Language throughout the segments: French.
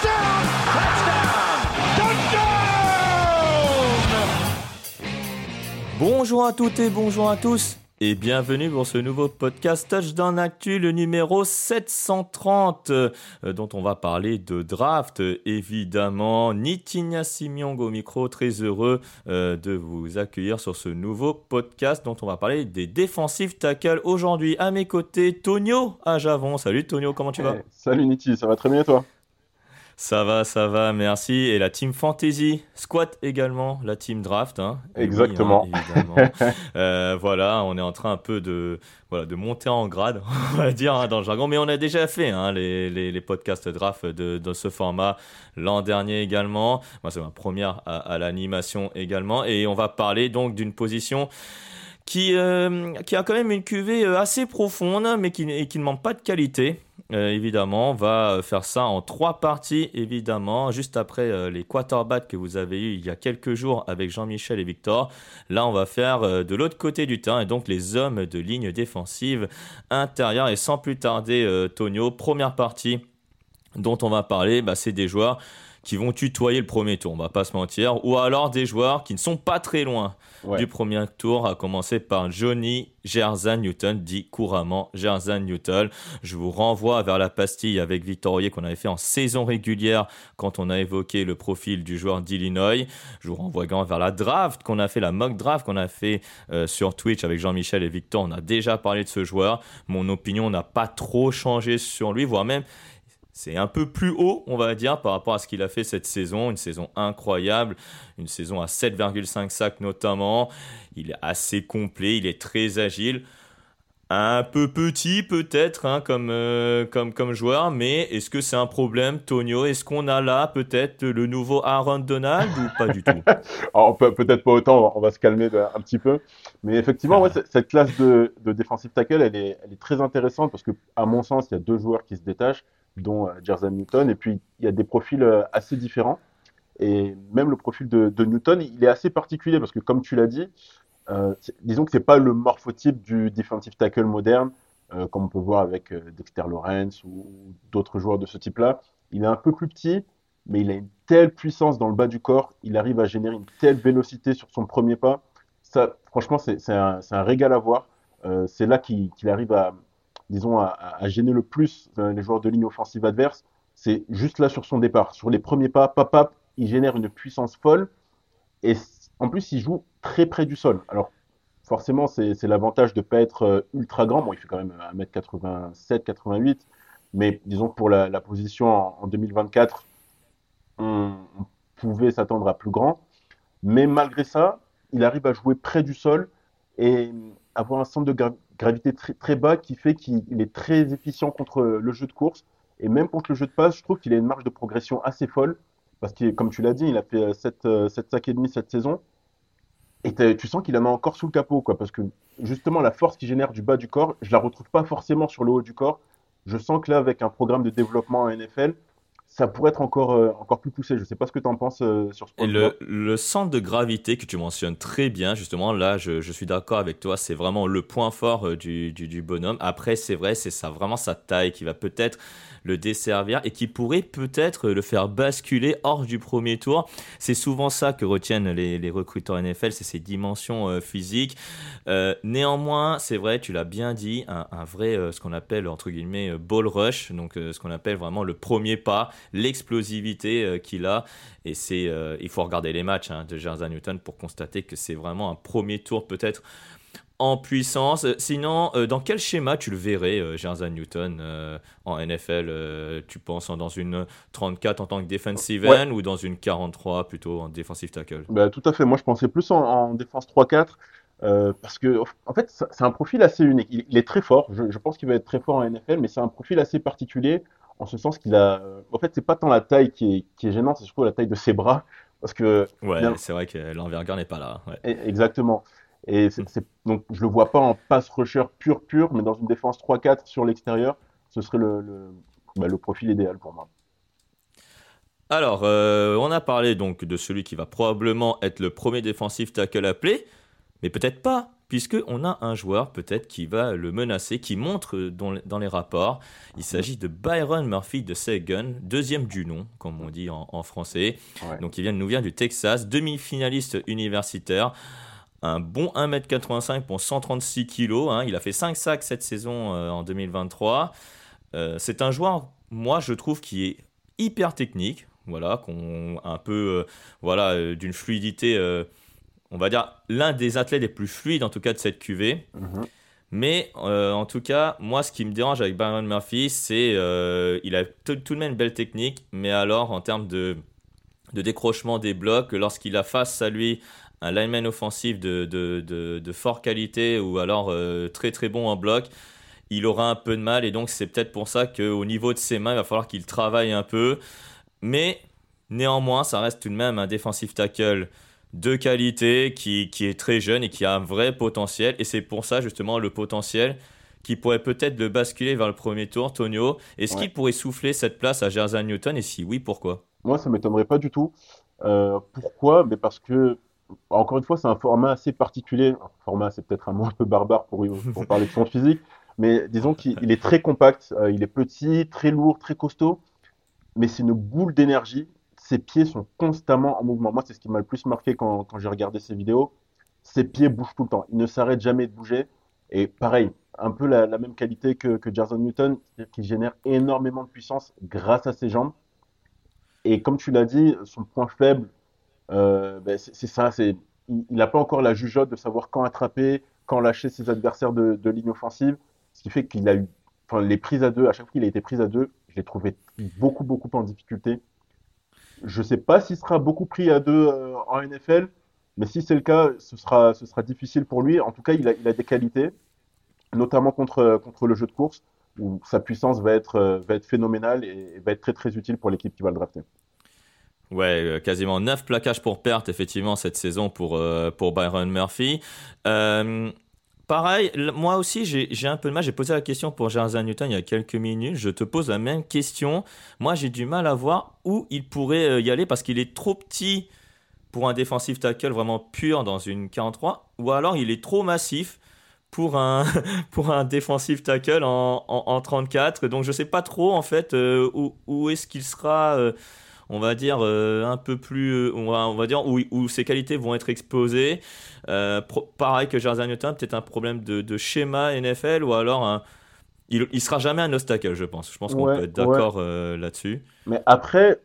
touchdown, touchdown, touchdown. Bonjour à toutes et bonjour à tous et bienvenue pour ce nouveau podcast Touchdown Actu, le numéro 730, euh, dont on va parler de draft, évidemment. Nitinia Simiong au micro, très heureux euh, de vous accueillir sur ce nouveau podcast dont on va parler des défensifs tackles aujourd'hui. À mes côtés, Tonio à Javon. Salut Tonio, comment tu vas? Eh, Salut Niti, ça va très bien et toi? Ça va, ça va, merci. Et la team Fantasy, Squat également, la team Draft. hein. Oui, Exactement. hein, évidemment. Euh, voilà, on est en train un peu de, voilà, de monter en grade, on va dire, hein, dans le jargon. Mais on a déjà fait hein, les, les, les podcasts Draft de, de ce format l'an dernier également. Moi, c'est ma première à, à l'animation également. Et on va parler donc d'une position qui, euh, qui a quand même une cuvée euh, assez profonde, mais qui, ne manque pas de qualité. Euh, évidemment, on va faire ça en trois parties, évidemment, juste après les quarterbacks que vous avez eu il y a quelques jours avec Jean-Michel et Victor. Là, on va faire de l'autre côté du terrain, et donc les hommes de ligne défensive intérieure. Et sans plus tarder, Tonio, première partie dont on va parler, bah, c'est des joueurs qui vont tutoyer le premier tour, on va pas se mentir, ou alors des joueurs qui ne sont pas très loin Ouais. du premier tour, à commencer par Johnny Gerzan Newton, dit couramment Gerzan Newton. Je vous renvoie vers la pastille avec Victor Hoyer qu'on avait fait en saison régulière quand on a évoqué le profil du joueur d'Illinois. Je vous renvoie également vers la draft qu'on a fait, la mock draft qu'on a fait euh, sur Twitch avec Jean-Michel et Victor. On a déjà parlé de ce joueur. Mon opinion n'a pas trop changé sur lui, voire même c'est un peu plus haut, on va dire, par rapport à ce qu'il a fait cette saison. Une saison incroyable, une saison à 7,5 sacs notamment. Il est assez complet, il est très agile. Un peu petit peut-être hein, comme, euh, comme, comme joueur, mais est-ce que c'est un problème, Tonio? Est-ce qu'on a là peut-être le nouveau Aaron Donald ou pas du tout? Peut- peut-être pas autant, on va se calmer un petit peu. Mais effectivement, cette classe de, de defensive tackle, elle est, elle est très intéressante parce que, à mon sens, il y a deux joueurs qui se détachent, dont euh, Jerzan Newton, et puis il y a des profils euh, assez différents. Et même le profil de, Newton, il est assez particulier parce que, comme tu l'as dit, euh, disons que c'est pas le morphotype du defensive tackle moderne, comme on peut voir avec Dexter Lawrence ou, d'autres joueurs de ce type-là. Il est un peu plus petit, mais il a une telle puissance dans le bas du corps, il arrive à générer une telle vélocité sur son premier pas. Ça, franchement, c'est un, un régal à voir. C'est là qu'il arrive à, disons, à, gêner le plus euh, les joueurs de ligne offensive adverse. C'est juste là sur son départ. Sur les premiers pas, pap, pap, il génère une puissance folle. Et en plus, il joue très près du sol. Alors, forcément, c'est l'avantage de ne pas être euh, ultra grand. Bon, il fait quand même 1m87, 88. Mais disons pour la, position en, en 2024, on, on pouvait s'attendre à plus grand. Mais malgré ça, il arrive à jouer près du sol et avoir un centre de gravité très, très bas qui fait qu'il il est très efficient contre le jeu de course. Et même contre le jeu de passe, je trouve qu'il a une marge de progression assez folle. Parce que, comme tu l'as dit, il a fait 7, 7 sacs et demi cette saison. Et tu sens qu'il en a encore sous le capot, quoi. Parce que justement, la force qu'il génère du bas du corps, je la retrouve pas forcément sur le haut du corps. Je sens que là, avec un programme de développement en NFL, ça pourrait être encore, euh, encore plus poussé. Je ne sais pas ce que tu en penses euh, sur ce point. Et le, le, centre de gravité que tu mentionnes très bien, justement, là, je, je suis d'accord avec toi, c'est vraiment le point fort euh, du, du, du, bonhomme. Après, c'est vrai, c'est ça, vraiment sa taille qui va peut-être le desservir et qui pourrait peut-être le faire basculer hors du premier tour. C'est souvent ça que retiennent les, les recruteurs NFL, c'est ses dimensions physiques. Néanmoins, c'est vrai, tu l'as bien dit, un, un vrai, ce qu'on appelle entre guillemets ball rush, donc ce qu'on appelle vraiment le premier pas, l'explosivité qu'il a. Et c'est, il faut regarder les matchs hein, de Jersey Newton pour constater que c'est vraiment un premier tour peut-être en puissance. Sinon, euh, dans quel schéma tu le verrais, euh, Newton, euh, en NFL euh, Tu penses dans une 34 en tant que defensive end ou dans une 43 plutôt en defensive tackle? Bah, Tout à fait. Moi, je pensais plus en, en défense 3-4. parce que, en fait, c'est un profil assez unique. Il, il est très fort. Je, je pense qu'il va être très fort en NFL, mais c'est un profil assez particulier en ce sens qu'il a. En fait, c'est pas tant la taille qui est, qui est gênante, c'est surtout la taille de ses bras. Parce que. Ouais, c'est vrai que l'envergure n'est pas là. Ouais. Exactement. Et c'est, c'est, donc, je le vois pas en pass rusher pur, pur, mais dans une défense 3-4 sur l'extérieur, ce serait le, le, bah, le, profil idéal pour moi. Alors, euh, on a parlé donc de celui qui va probablement être le premier défensif tackle appelé, mais peut-être pas, puisqu'on a un joueur peut-être qui va le menacer, qui montre dans, dans les rapports. Il s'agit de Byron Murphy de Sagan, deuxième du nom, comme on dit en, en français. Ouais. Donc, il vient, nous vient du Texas, demi-finaliste universitaire un bon 1m85 pour 136 kg. Hein. Il a fait 5 sacs cette saison euh, en 2023. Euh, c'est un joueur, moi, je trouve, qui est hyper technique. Voilà, qu'on un peu, euh, voilà, euh, d'une fluidité, euh, on va dire, l'un des athlètes les plus fluides, en tout cas, de cette QV. Mm-hmm. Mais en tout cas, moi, ce qui me dérange avec Byron Murphy, c'est il a tout de même une belle technique, mais alors en termes de, de décrochement des blocs, lorsqu'il a face à lui un lineman offensif de, de, de, de fort qualité ou alors euh, très très bon en bloc, il aura un peu de mal et donc c'est peut-être pour ça qu'au niveau de ses mains, il va falloir qu'il travaille un peu. Mais néanmoins, ça reste tout de même un défensif tackle de qualité qui, qui est très jeune et qui a un vrai potentiel. Et c'est pour ça justement le potentiel qui pourrait peut-être le basculer vers le premier tour, Tonio. Est-ce ouais. qu'il pourrait souffler cette place à Jersey Newton? Et si oui, pourquoi? Moi, ça m'étonnerait pas du tout. Euh, pourquoi? Mais Parce que encore une fois, c'est un format assez particulier. Un format, c'est peut-être un mot un peu barbare pour, pour parler de son physique, mais disons qu'il est très compact, euh, il est petit, très lourd, très costaud, mais c'est une boule d'énergie. Ses pieds sont constamment en mouvement. Moi, c'est ce qui m'a le plus marqué quand, j'ai regardé ses vidéos. Ses pieds bougent tout le temps. Il ne s'arrête jamais de bouger. Et pareil, un peu la, même qualité que, que Jason Newton, qui génère énormément de puissance grâce à ses jambes. Et comme tu l'as dit, son point faible, euh, ben c'est ça, c'est il n'a pas encore la jugeote de savoir quand attraper, quand lâcher ses adversaires de, de ligne offensive, ce qui fait qu'il a eu, enfin les prises à deux, à chaque fois qu'il a été pris à deux, je l'ai trouvé beaucoup beaucoup en difficulté. Je sais pas s'il sera beaucoup pris à deux euh, en NFL, mais si c'est le cas, ce sera ce sera difficile pour lui. En tout cas, il a, il a des qualités, notamment contre contre le jeu de course où sa puissance va être va être phénoménale et, va être très très utile pour l'équipe qui va le drafter. Ouais, euh, quasiment 9 plaquages pour perte, effectivement, cette saison pour, euh, pour Byron Murphy. Euh, pareil, moi aussi, j'ai un peu de mal. J'ai posé la question pour Jersey Newton il y a quelques minutes. Je te pose la même question. Moi, j'ai du mal à voir où il pourrait y aller parce qu'il est trop petit pour un défensif tackle vraiment pur dans une 43 ou alors il est trop massif pour un, pour un défensif tackle en, en, en 34. Donc, je sais pas trop, en fait, où, où est-ce qu'il sera on va dire, euh, un peu plus, euh, on va, on va dire, où, où, ses qualités vont être exposées. Euh, pro, pareil que Jersey Newton, peut-être un problème de, de, schéma NFL ou alors un, il, il sera jamais un obstacle, je pense. Je pense qu'on ouais, peut être d'accord ouais. là-dessus. Mais après,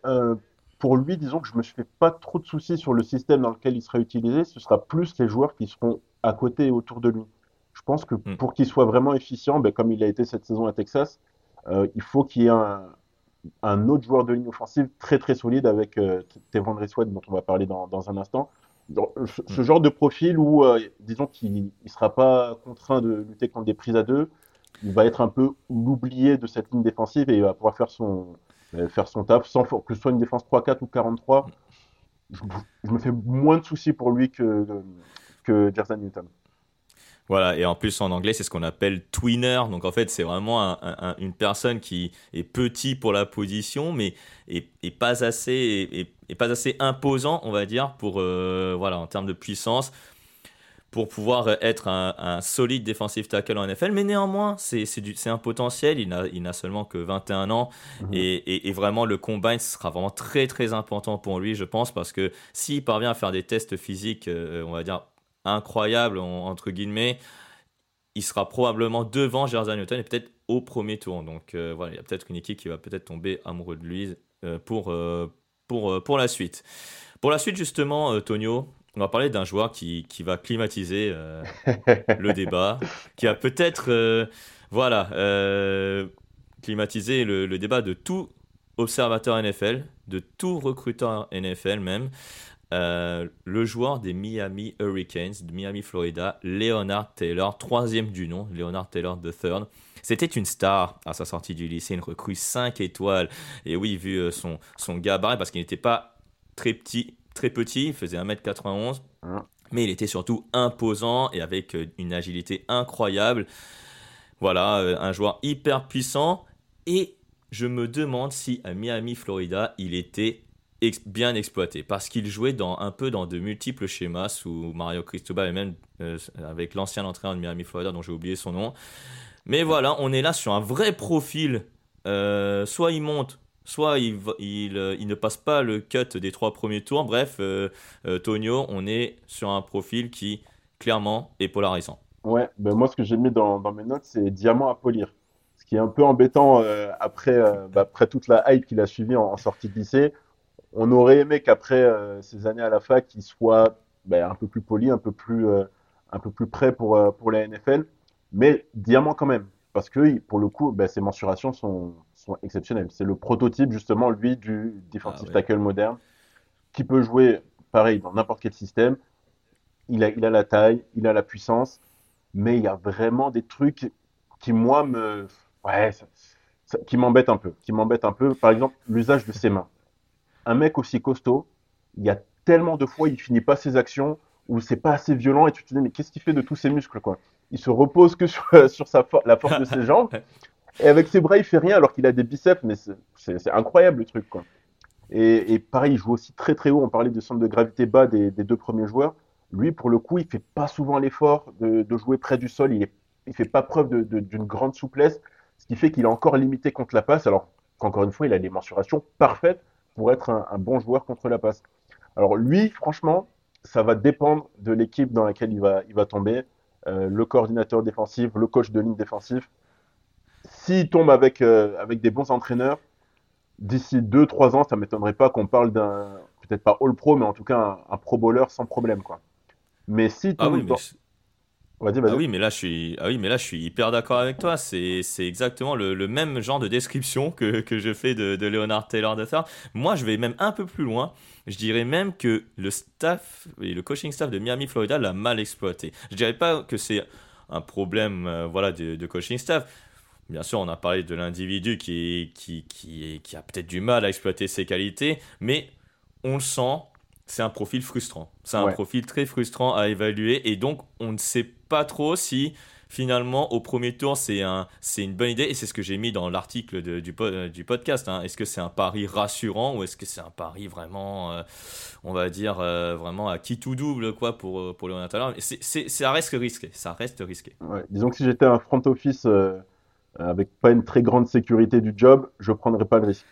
pour lui, disons que je me fais pas trop de soucis sur le système dans lequel il sera utilisé. Ce sera plus les joueurs qui seront à côté et autour de lui. Je pense que hmm. pour qu'il soit vraiment efficient, ben, comme il a été cette saison à Texas, euh, il faut qu'il y ait un, un autre joueur de ligne offensive très très solide avec euh, Tevon dont on va parler dans, dans un instant. Donc, ce, ce, genre de profil où, euh, disons qu'il ne sera pas contraint de lutter contre des prises à deux, il va être un peu l'oublié de cette ligne défensive et il va pouvoir faire son, euh, faire son taf sans que ce soit une défense 3-4 ou 43. Je, je, me fais moins de soucis pour lui que, que Newton. Voilà, et en plus en anglais, c'est ce qu'on appelle twinner. Donc en fait, c'est vraiment une personne qui est petit pour la position, mais est, pas assez, est, pas assez imposant, on va dire, pour euh, voilà en termes de puissance, pour pouvoir être un, solide défensif tackle en NFL. Mais néanmoins, c'est un potentiel. Il n'a il seulement que 21 ans, mhm. et, vraiment le combine sera vraiment très très important pour lui, je pense, parce que s'il parvient à faire des tests physiques, euh, on va dire incroyable, entre guillemets, il sera probablement devant Jersey Newton et peut-être au premier tour. Donc euh, voilà, il y a peut-être une équipe qui va peut-être tomber amoureux de lui euh, pour, euh, pour, pour la suite. Pour la suite, justement, Tonio, on va parler d'un joueur qui, qui, va climatiser le débat, qui a peut-être voilà, climatiser le, le, débat de tout observateur NFL, de tout recruteur NFL même. Euh, le joueur des Miami Hurricanes, de Miami, Florida, Leonard Taylor, troisième du nom, Leonard Taylor III. C'était une star à sa sortie du lycée, une recrue 5 étoiles. Et oui, vu euh, son, son gabarit, parce qu'il n'était pas très petit, très petit, il faisait 1m91, mais il était surtout imposant et avec euh, une agilité incroyable. Voilà, un joueur hyper puissant. Et je me demande si à Miami, Florida, il était bien exploité parce qu'il jouait un peu dans de multiples schémas sous Mario Cristobal et même euh, avec l'ancien entraîneur de Miami Florida dont j'ai oublié son nom. Mais voilà, on est là sur un vrai profil. Euh, soit il monte, soit euh, il, ne passe pas le cut des trois premiers tours. Bref, Tonio, on est sur un profil qui clairement est polarisant. Ouais, ben moi ce que j'ai mis dans, mes notes, c'est diamant à polir. Ce qui est un peu embêtant après, bah, après toute la hype qu'il a suivi en, en sortie de lycée on aurait aimé qu'après euh, ces années à la fac, il soit ben, un peu plus poli, un peu plus, euh, un peu plus prêt pour, euh, pour la NFL, mais diamant quand même, parce que pour le coup, ben, ses mensurations sont, sont exceptionnelles. C'est le prototype justement, lui, du defensive ah tackle moderne, qui peut jouer pareil dans n'importe quel système. Il a, il a la taille, il a la puissance, mais il y a vraiment des trucs qui, moi, me, ouais, qui m'embêtent un peu, qui m'embêtent un peu. Par exemple, l'usage de ses mains un mec aussi costaud, il y a tellement de fois, il finit pas ses actions où c'est pas assez violent et tu te dis, mais qu'est-ce qu'il fait de tous ses muscles, quoi? Il se repose que sur, sur sa la force de ses jambes. Et avec ses bras, il fait rien alors qu'il a des biceps, mais c'est incroyable le truc, quoi. Et, et, pareil, il joue aussi très très haut. On parlait de centre de gravité bas des, des deux premiers joueurs. Lui, pour le coup, il fait pas souvent l'effort de, de, jouer près du sol. Il, est, il fait pas preuve d'une grande souplesse, ce qui fait qu'il est encore limité contre la passe. Alors qu'encore une fois, il a des mensurations parfaites pour être un, bon joueur contre la passe. Alors lui, franchement, ça va dépendre de l'équipe dans laquelle il va, il va tomber, euh, le coordinateur défensif, le coach de ligne défensif. S'il tombe avec, euh, avec des bons entraîneurs, d'ici 2-3 ans, ça ne m'étonnerait pas qu'on parle d'un, peut-être pas All-Pro, mais en tout cas un, Pro Bowler sans problème. Quoi. Mais si ah oui, ah oui, mais là je suis, ah oui, mais là je suis hyper d'accord avec toi. C'est, c'est exactement le, le, même genre de description que, que je fais de, de Leonard Taylor ça. Moi, je vais même un peu plus loin. Je dirais même que le staff et le coaching staff de Miami, Florida l'a mal exploité. Je dirais pas que c'est un problème, euh, voilà, de, de, coaching staff. Bien sûr, on a parlé de l'individu qui, qui, qui, qui a peut-être du mal à exploiter ses qualités, mais on le sent c'est un profil frustrant. C'est un profil très frustrant à évaluer et donc on ne sait pas trop si finalement au premier tour c'est un, une bonne idée et c'est ce que j'ai mis dans l'article du, du podcast. Hein. Est-ce que c'est un pari rassurant ou est-ce que c'est un pari vraiment, euh, on va dire, euh, vraiment à qui tout double quoi pour, euh, pour le c'est, Ça reste risqué. Ça reste risqué. Disons que si j'étais un front office avec pas une très grande sécurité du job, je prendrais pas le risque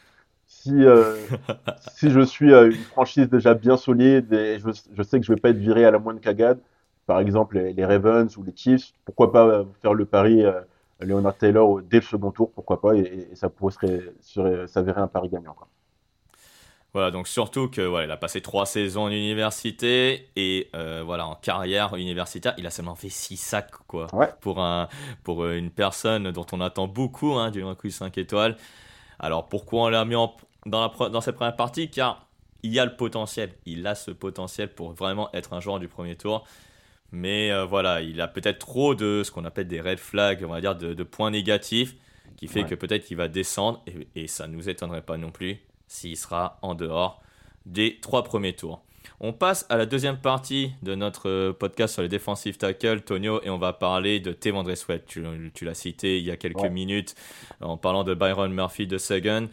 si, euh, si je suis euh, une franchise déjà bien solide et je, je, sais que je vais pas être viré à la moindre cagade, par exemple les, Ravens ou les Chiefs, pourquoi pas euh, faire le pari Leonard Taylor dès le second tour, pourquoi pas, et, ça pourrait s'avérer un pari gagnant. Voilà, donc surtout que voilà, il a passé trois saisons en université et voilà en carrière universitaire, il a seulement fait six sacs quoi. Pour un pour une personne dont on attend beaucoup hein, du recrue 5 étoiles. Alors pourquoi on l'a mis en, dans, la, dans cette première partie? Car il y a le potentiel. Il a ce potentiel pour vraiment être un joueur du premier tour. Mais euh, voilà, il a peut-être trop de ce qu'on appelle des red flags, on va dire de, points négatifs, qui fait que peut-être qu'il va descendre. Et, et ça ne nous étonnerait pas non plus s'il sera en dehors des trois premiers tours. On passe à la deuxième partie de notre euh, podcast sur les defensive tackles, Tonio, et on va parler de Tevandre Sweat. Tu, tu l'as cité il y a quelques Ouais. minutes en parlant de Byron Murphy de Sagan.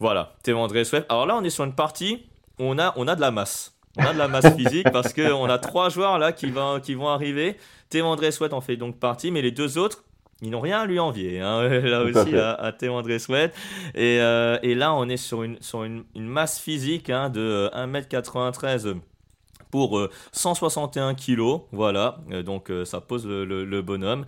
Voilà, Tevandre Sweat. Alors là, on est sur une partie où on a, on a de la masse. On a de la masse physique parce qu'on a trois joueurs là qui, vont qui vont arriver. Tevandre Sweat en fait donc partie, mais les deux autres, ils n'ont rien à lui envier. hein, là à aussi, à, à Tevandre Sweat. Et, euh, et là, on est sur une, sur une, une masse physique hein, de euh, 1m93 pour euh, 161 kg. Voilà, Euh, donc euh, ça pose le, le- le bonhomme.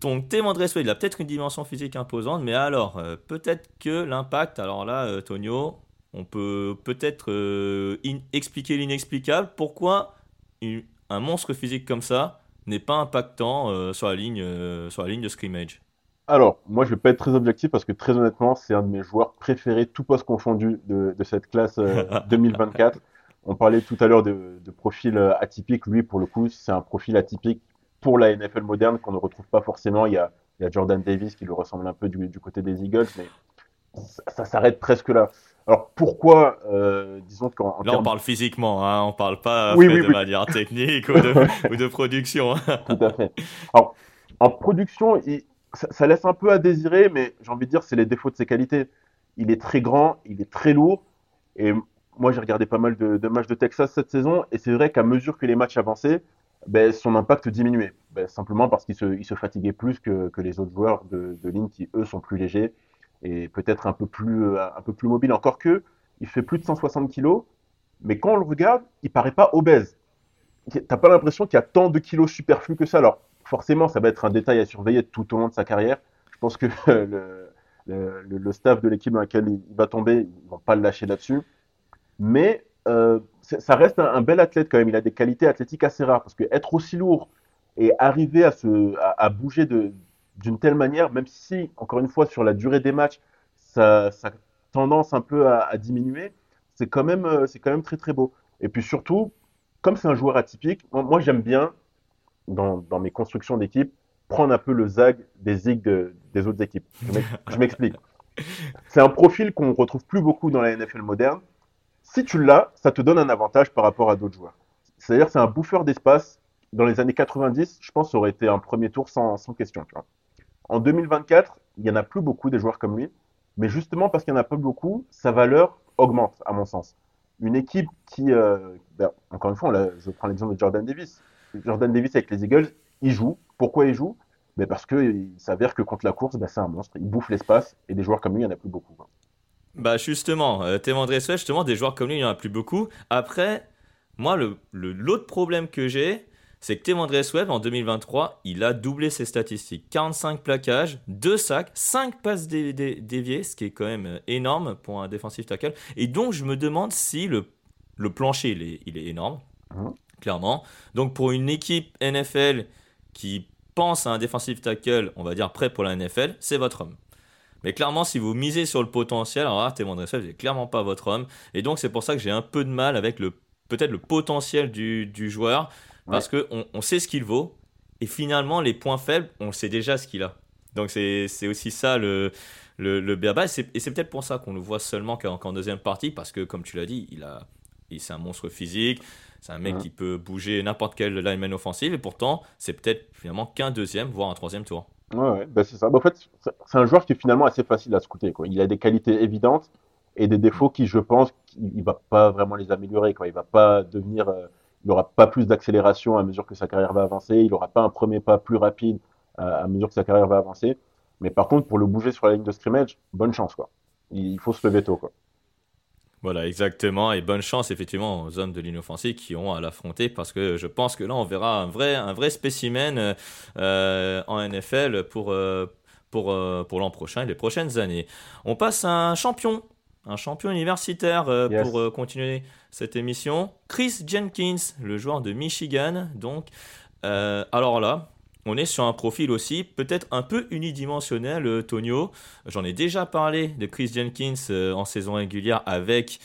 Donc Tevandre Sweat, il a peut-être une dimension physique imposante, mais alors, euh, peut-être que l'impact, alors là, euh, Tonio, on peut peut-être euh, expliquer l'inexplicable. Pourquoi une- un monstre physique comme ça n'est pas impactant euh, sur, la ligne, euh, sur la ligne de scrimmage Alors, moi, je vais pas être très objectif parce que très honnêtement, c'est un de mes joueurs préférés, tout poste confondu, de, de cette classe euh, 2024. On parlait tout à l'heure de, de profil atypique. Lui, pour le coup, c'est un profil atypique pour la NFL moderne qu'on ne retrouve pas forcément. Il y a, il y a Jordan Davis qui lui ressemble un peu du, du côté des Eagles, mais ça, ça s'arrête presque là. Alors, pourquoi, euh, disons qu'en en Là, on parle physiquement, hein, on parle pas Oui, fait, oui, de oui. manière technique ou de, ou de production. hein. Tout à fait. Alors, en production, il- ça, ça laisse un peu à désirer, mais j'ai envie de dire, c'est les défauts de ses qualités. Il est très grand, il est très lourd, et moi, j'ai regardé pas mal de, de matchs de Texas cette saison, et c'est vrai qu'à mesure que les matchs avançaient, ben, son impact diminuait. Ben, simplement parce qu'il se, il se fatiguait plus que, que les autres joueurs de, de ligne qui, eux, sont plus légers et peut-être un peu plus, euh, un peu plus mobiles. Encore que, il fait plus de 160 kilos, mais quand on le regarde, il paraît pas obèse. T'as pas l'impression qu'il y a tant de kilos superflus que ça. Alors, forcément, ça va être un détail à surveiller tout au long de sa carrière. Je pense que le, le, le- staff de l'équipe dans laquelle il va tomber, ils vont pas le lâcher là-dessus. Mais euh, ça reste un, bel athlète quand même. Il a des qualités athlétiques assez rares parce que être aussi lourd et arriver à se, à bouger de, d'une telle manière, même si, encore une fois, sur la durée des matchs, ça, ça a tendance un peu à, à diminuer, c'est quand même, euh, c'est quand même très très beau. Et puis surtout, comme c'est un joueur atypique, moi, moi, j'aime bien, dans, dans mes constructions d'équipe, prendre un peu le zag des zigs de- des autres équipes. Je m'explique. C'est un profil qu'on retrouve plus beaucoup dans la NFL moderne. Si tu l'as, ça te donne un avantage par rapport à d'autres joueurs. C'est-à-dire, c'est un bouffeur d'espace. Dans les années 90, je pense, ça aurait été un premier tour sans, sans question. tu vois. En 2024, il n'y en a plus beaucoup des joueurs comme lui. Mais justement, parce qu'il n'y en a pas beaucoup, sa valeur augmente, à mon sens. Une équipe qui, euh, ben, encore une fois, je prends l'exemple de Jordan Davis. Jordan Davis avec les Eagles, il joue. Pourquoi il joue? Ben Parce qu'il s'avère que contre la course, ben, c'est un monstre. Il bouffe l'espace. Et des joueurs comme lui, il n'y en a plus beaucoup. Bah justement, euh, Sweat, justement, des joueurs comme lui, il n'y en a plus beaucoup. Après, moi, le, le- l'autre problème que j'ai, c'est que Tevandre Sweat, en 2023, il a doublé ses statistiques. 45 plaquages, 2 sacs, 5 passes dé- dé- déviées, ce qui est quand même euh, énorme pour un défensif tackle. Et donc, je me demande si le, plancher, il est, énorme, clairement. Donc, pour une équipe NFL qui pense à un défensif tackle, on va dire prêt pour la NFL, c'est votre homme. Mais clairement, si vous misez sur le potentiel, alors là, Tevon Sweat, c'est clairement pas votre homme. Et donc, c'est pour ça que j'ai un peu de mal avec peut-être le potentiel du joueur, parce que on, on sait ce qu'il vaut, et finalement, les points faibles, on sait déjà ce qu'il a. Donc, c'est aussi ça le, le, le béaba. Et c'est peut-être pour ça qu'on le voit seulement qu'en deuxième partie, parce que, comme tu l'as dit, il a, il- c'est un monstre physique, c'est un mec Ouais. qui peut bouger n'importe quel lineman offensif, et pourtant, c'est peut-être finalement qu'un deuxième, voire un troisième tour. Ouais, ouais, bah, c'est ça. Bah, en fait, c'est un joueur qui est finalement assez facile à scouter, quoi. Il a des qualités évidentes et des défauts qui, je pense, il va pas vraiment les améliorer, quoi. Il va pas devenir, euh, il aura pas plus d'accélération à mesure que sa carrière va avancer. Il aura pas un premier pas plus rapide euh, à mesure que sa carrière va avancer. Mais par contre, pour le bouger sur la ligne de scrimmage, bonne chance, quoi. Il faut se lever tôt, quoi. Voilà, exactement. Et bonne chance, effectivement, aux hommes de ligne offensive qui ont à l'affronter parce que je pense que là, on verra un vrai, un spécimen euh, en NFL pour, euh, pour, pour l'an prochain et les prochaines années. On passe un champion, un champion universitaire euh, Yes. pour euh, continuer cette émission. Chris Jenkins, le joueur de Michigan. Donc, euh, alors là, on est sur un profil aussi peut-être un peu unidimensionnel, Tonio. J'en ai déjà parlé de Chris Jenkins en saison régulière avec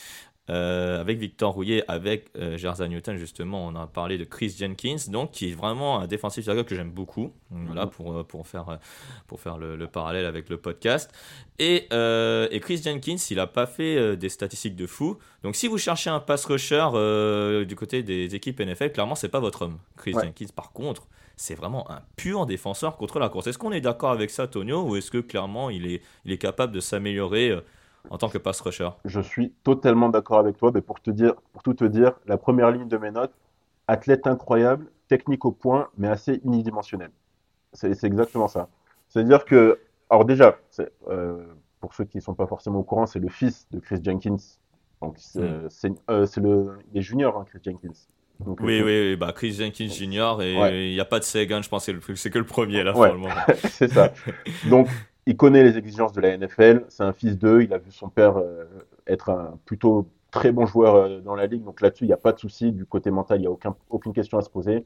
euh, avec Victor Rouillet, avec euh, Jersey Newton, justement, on a parlé de Chris Jenkins, donc qui est vraiment un défensif que j'aime beaucoup, voilà, pour, euh, pour faire, pour faire le, parallèle avec le podcast. Et, et Chris Jenkins, il n'a pas fait des statistiques de fou. Donc si vous cherchez un pass rusher du côté des équipes NFL, clairement, c'est pas votre homme. Chris Jenkins, par contre, c'est vraiment un pur défenseur contre la course. Est-ce qu'on est, d'accord avec ça, Tonio, ou est-ce que clairement il est, il est capable de s'améliorer en tant que pass rusher. Je suis totalement d'accord avec toi. Mais pour, te dire, pour tout te dire, la première ligne de mes notes, athlète incroyable, technique au point, mais assez unidimensionnel. C'est exactement ça. C'est-à-dire que, alors déjà, euh, pour ceux qui ne sont pas forcément au courant, c'est le fils de Chris Jenkins. Donc c'est hmm. euh, le, il est junior, hein, Chris Jenkins. oui, oui, oui, bah Chris Jenkins Junior et il n'y a pas de Sagan, je pense c'est que le premier là, ouais. c'est ça. Donc il connaît les exigences de la NFL. C'est un fils d'eux. Il a vu son père euh, être un plutôt très bon joueur euh, dans la ligue. Donc là-dessus, il n'y a pas de souci. Du côté mental, il n'y a aucun, aucune question à se poser.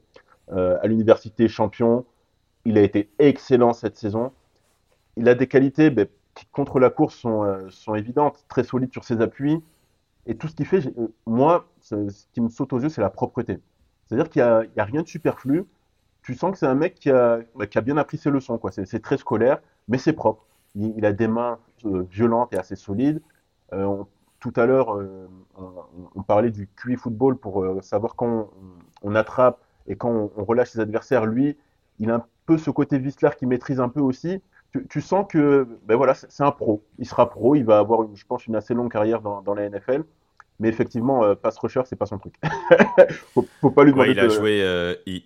Euh, à l'université, champion. Il a été excellent cette saison. Il a des qualités qui, contre la course, sont, sont évidentes. Très solide sur ses appuis. Et tout ce qui fait, moi, ce qui me saute aux yeux, c'est la propreté. C'est-à-dire qu'il n'y a, a, rien de superflu. Tu sens que c'est un mec qui a, bah, qui a bien appris ses leçons. C'est très scolaire mais c'est propre. Il, a des mains euh, violentes et assez solides. Euh, tout à l'heure, euh, on, parlait du QI football pour savoir quand on, attrape et quand on, relâche ses adversaires. Lui, il a un peu ce côté Whistler qui maîtrise un peu aussi. Tu, sens que ben voilà, c'est un pro. Il sera pro, il va avoir, je pense, une assez longue carrière dans, la NFL. Mais effectivement, pass rusher, c'est pas son truc. faut, faut pas lui demander. il a joué, il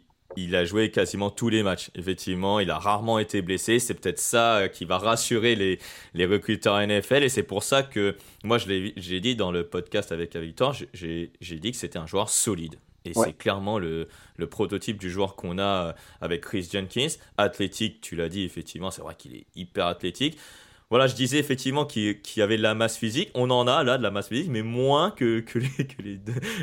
a joué quasiment tous les matchs. Effectivement, il a rarement été blessé. C'est peut-être ça euh, qui va rassurer les, les recruteurs NFL. Et c'est pour ça que moi, j'ai dit dans le podcast avec Victor, j'ai dit que c'était un joueur solide. Et c'est clairement le, le, prototype du joueur qu'on a euh, avec Chris Jenkins. Athlétique, tu l'as dit, effectivement, c'est vrai qu'il est hyper athlétique. Voilà, je disais effectivement qu'il y avait de la masse physique. On en a là, de la masse physique, mais moins que, que, les,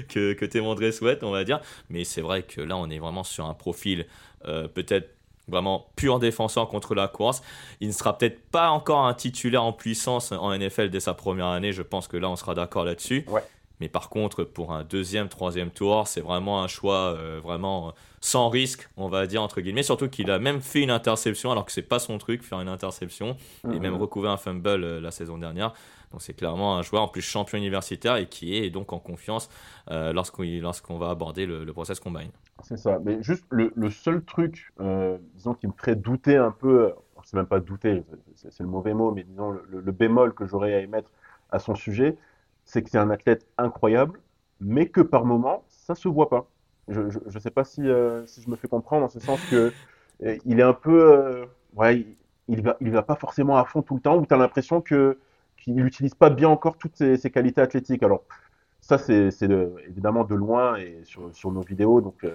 que, que, que souhaite, on va dire. Mais c'est vrai que là, on est vraiment sur un profil euh, peut-être vraiment pur défenseur contre la course. Il ne sera peut-être pas encore un titulaire en puissance en NFL dès sa première année. Je pense que là, on sera d'accord là-dessus. Ouais. Mais par contre, pour un deuxième, troisième tour, c'est vraiment un choix euh, vraiment sans risque, on va dire, entre guillemets. Surtout qu'il a même fait une interception, alors que c'est pas son truc, faire une interception, et même recouvert un fumble euh, la saison dernière. Donc c'est clairement un joueur en plus champion universitaire et qui est donc en confiance euh, lorsqu'on va aborder le, process combine. C'est ça. Mais juste le, seul truc, disons, qui me ferait douter un peu, c'est même pas douter, c'est le mauvais mot, mais disons le, le bémol que j'aurais à émettre à son sujet, c'est que c'est un athlète incroyable, mais que par moment, ça se voit pas. Je ne sais pas si, euh, si, je me fais comprendre, en ce sens que euh, il est un peu, euh, ouais, il va, il va pas forcément à fond tout le temps, ou tu as l'impression que qu'il n'utilise pas bien encore toutes ses, qualités athlétiques. Alors ça, c'est évidemment de loin et sur, sur nos vidéos, donc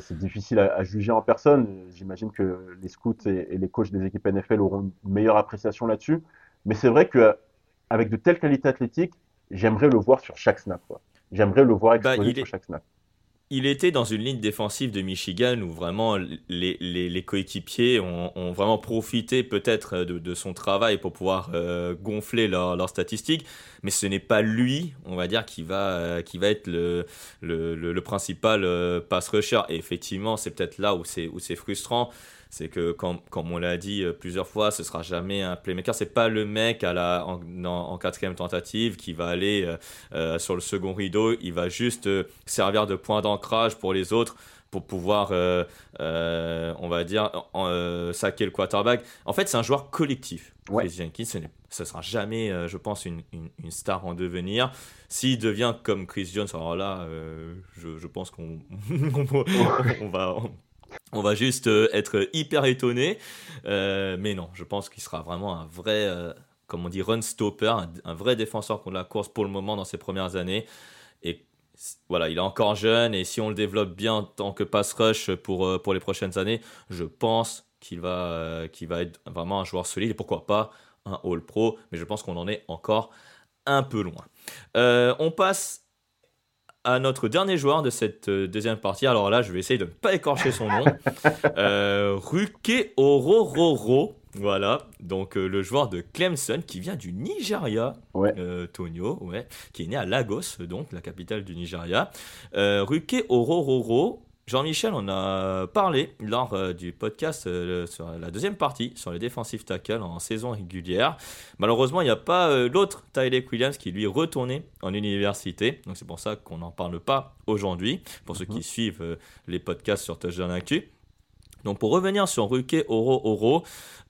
c'est difficile à, juger en personne. J'imagine que les scouts et, et, les coachs des équipes NFL auront une meilleure appréciation là-dessus. Mais c'est vrai que avec de telles qualités athlétiques, j'aimerais le voir sur chaque snap. J'aimerais le voir bah, exploser sur chaque snap. Il était dans une ligne défensive de Michigan où vraiment les, les, coéquipiers ont, ont, vraiment profité peut-être de, de, son travail pour pouvoir euh, gonfler leurs leur statistiques, mais ce n'est pas lui, on va dire, qui va, euh, qui va être le, le, le, principal euh, pass rusher. Et effectivement, c'est peut-être là où c'est frustrant c'est que comme, on l'a dit euh, plusieurs fois, ce sera jamais un playmaker. C'est pas le mec à la, en, quatrième tentative qui va aller euh, euh, sur le second rideau. Il va juste servir de point d'ancrage pour les autres pour pouvoir, on va dire, saquer le quarterback. En fait, c'est un joueur collectif. Ouais. Jenkins, ce ne sera jamais, je pense, une, star en devenir. S'il devient comme Chris Jones, alors là, je, pense qu'on on va, on va juste euh, être hyper étonné. Euh, mais non, je pense qu'il sera vraiment un vrai, euh, comme on dit, run stopper, un, vrai défenseur contre la course pour le moment dans ses premières années. Et voilà, il est encore jeune et si on le développe bien en tant que pass rush pour, pour les prochaines années, je pense qu'il va, qu'il va être vraiment un joueur solide et pourquoi pas un All Pro. Mais je pense qu'on en est encore un peu loin. on passe à notre dernier joueur de cette euh, deuxième partie. Alors là, je vais essayer de ne pas écorcher son nom. euh, Ruke Orororo. Voilà, donc euh, le joueur de Clemson qui vient du Nigeria, Ouais. euh, Tonio, ouais, qui est né à Lagos, donc la capitale du Nigeria. Ruke Orororo, Jean-Michel en a parlé lors euh, du podcast euh, sur la deuxième partie, sur les defensive tackles en saison régulière. Malheureusement, il n'y a pas euh, l'autre Tyler Williams qui lui est retourné en université, donc c'est pour ça qu'on n'en parle pas aujourd'hui, pour ceux qui suivent les podcasts sur Touchdown Actu. Donc pour revenir sur Ruke Oro Oro,